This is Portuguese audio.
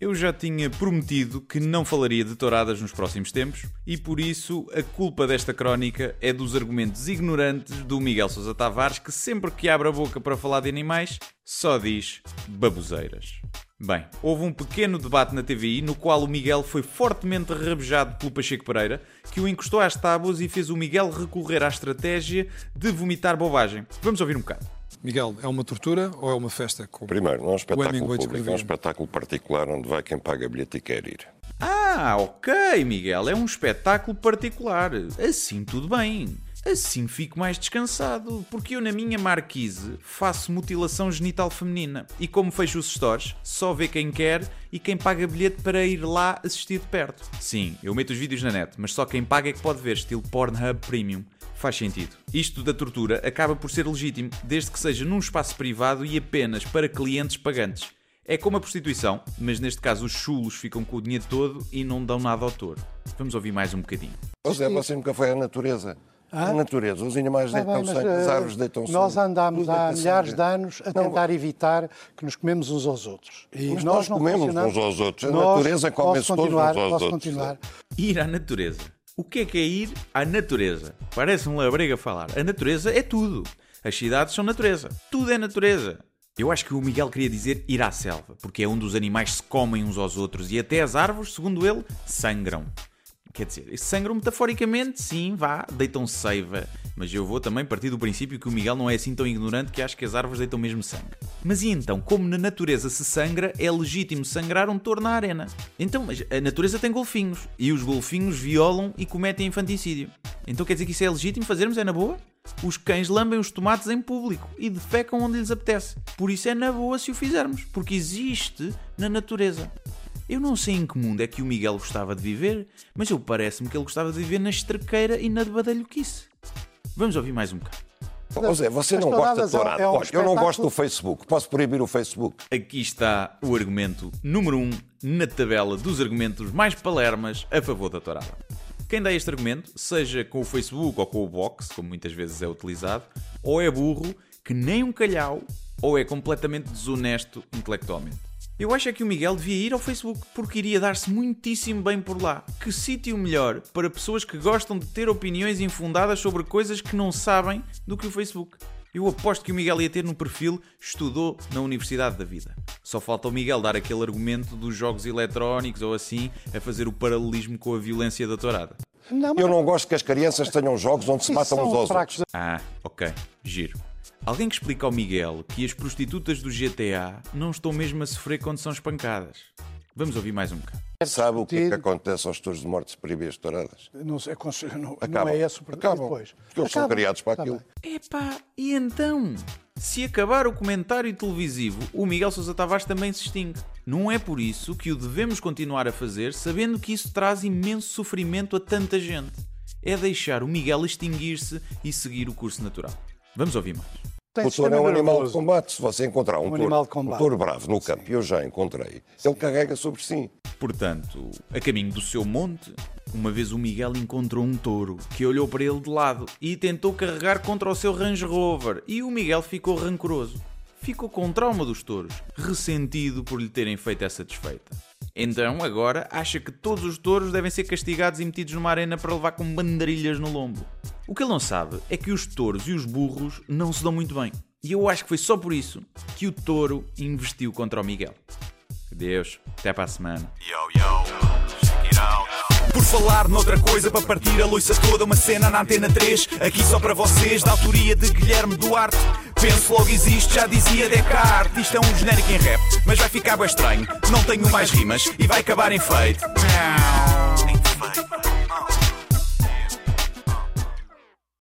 Eu já tinha prometido que não falaria de touradas nos próximos tempos e por isso a culpa desta crónica é dos argumentos ignorantes do Miguel Sousa Tavares que sempre que abre a boca para falar de animais só diz baboseiras. Bem, houve um pequeno debate na TVI no qual o Miguel foi fortemente rabejado pelo Pacheco Pereira, que o encostou às tábuas e fez o Miguel recorrer à estratégia de vomitar bobagem. Vamos ouvir um bocado. Miguel, é uma tortura ou é uma festa? Primeiro, não é um espetáculo público, é um espetáculo particular onde vai quem paga bilhete e quer ir. Ah, ok, Miguel, é um espetáculo particular. Assim tudo bem. Assim fico mais descansado, porque eu na minha marquise faço mutilação genital feminina. E como fecho os stores, só vê quem quer e quem paga bilhete para ir lá assistir de perto. Sim, eu meto os vídeos na net, mas só quem paga é que pode ver, estilo Pornhub Premium. Faz sentido. Isto da tortura acaba por ser legítimo, desde que seja num espaço privado e apenas para clientes pagantes. É como a prostituição, mas neste caso os chulos ficam com o dinheiro todo e não dão nada ao touro. Vamos ouvir mais um bocadinho. Seja, você nunca foi à natureza. A natureza, os animais Tá deitam bem, mas, sangue, as eh, árvores deitam sangue. Nós andámos há milhares sangue. de anos a Não, tentar evitar que nos comemos uns aos outros. E Mas nós não comemos uns aos outros. A Nós- natureza come-se todos uns aos posso outros. continuar. Ir à natureza. O que é que é ir à natureza? Parece um labrega falar. A natureza é tudo. As cidades são natureza. Tudo é natureza. Eu acho que o Miguel queria dizer ir à selva, porque é onde os animais se comem uns aos outros e até as árvores, segundo ele, sangram. Quer dizer, sangram metaforicamente, sim, vá, deitam seiva. Mas eu vou também partir do princípio que o Miguel não é assim tão ignorante que acha que as árvores deitam mesmo sangue. Mas e então, como na natureza se sangra, é legítimo sangrar um touro na arena? Então, mas a natureza tem golfinhos e os golfinhos violam e cometem infanticídio. Então quer dizer que isso é legítimo fazermos? É na boa? Os cães lambem os tomates em público e defecam onde lhes apetece. Por isso é na boa se o fizermos, porque existe na natureza. Eu não sei em que mundo é que o Miguel gostava de viver, mas eu parece-me que ele gostava de viver na estrequeira e na de badalhoquice. Vamos ouvir mais um bocado. Ou seja, você não gosta de é um- tourada. é um Olha, eu não gosto do Facebook. Posso proibir o Facebook? Aqui está o argumento número 1 um na tabela dos argumentos mais palermas a favor da tourada. Quem dá este argumento, seja com o Facebook ou com o Box, como muitas vezes é utilizado, ou é burro, que nem um calhau, ou é completamente desonesto intelectualmente. Eu acho é que o Miguel devia ir ao Facebook, porque iria dar-se muitíssimo bem por lá. Que sítio melhor para pessoas que gostam de ter opiniões infundadas sobre coisas que não sabem do que o Facebook. Eu aposto que o Miguel ia ter no perfil estudou na Universidade da Vida. Só falta o Miguel dar aquele argumento dos jogos eletrónicos ou assim, a fazer o paralelismo com a violência da tourada. Não, mas Eu não gosto que as crianças tenham jogos onde se matam uns aos fracos outros. Ah, ok, giro. Alguém que explica ao Miguel que as prostitutas do GTA não estão mesmo a sofrer quando são espancadas. Vamos ouvir mais um bocado. Sabe o que é que acontece aos touros de morte se proibir as touradas? Não, sei, não, não Acabam. é esse o Acabam. depois. Porque eles são criados para Tá aquilo. bem. Epá, e então? Se acabar o comentário televisivo, o Miguel Sousa Tavares também se extingue. Não é por isso que o devemos continuar a fazer, sabendo que isso traz imenso sofrimento a tanta gente. É deixar o Miguel extinguir-se e seguir o curso natural. Vamos ouvir mais. Tem O touro é um animal de nervoso. combate. Se você encontrar um, touro, animal de combate. um touro bravo no campo, e eu já encontrei, ele carrega sobre si. Portanto, a caminho do seu monte, uma vez o Miguel encontrou um touro que olhou para ele de lado e tentou carregar contra o seu Range Rover e o Miguel ficou rancoroso. Ficou com trauma dos touros, ressentido por lhe terem feito essa desfeita. Então, agora, acha que todos os touros devem ser castigados e metidos numa arena para levar com bandarilhas no lombo. O que ele não sabe é que os touros e os burros não se dão muito bem. E eu acho que foi só por isso que o touro investiu contra o Miguel. Deus, até para a semana. Por falar noutra coisa, para partir a loiça toda, uma cena na antena 3, aqui só para vocês, da autoria de Guilherme Duarte. Penso logo existe, já dizia Descartes. Isto é um genérico em rap, mas vai ficar bem estranho. Não tenho mais rimas e vai acabar em feito.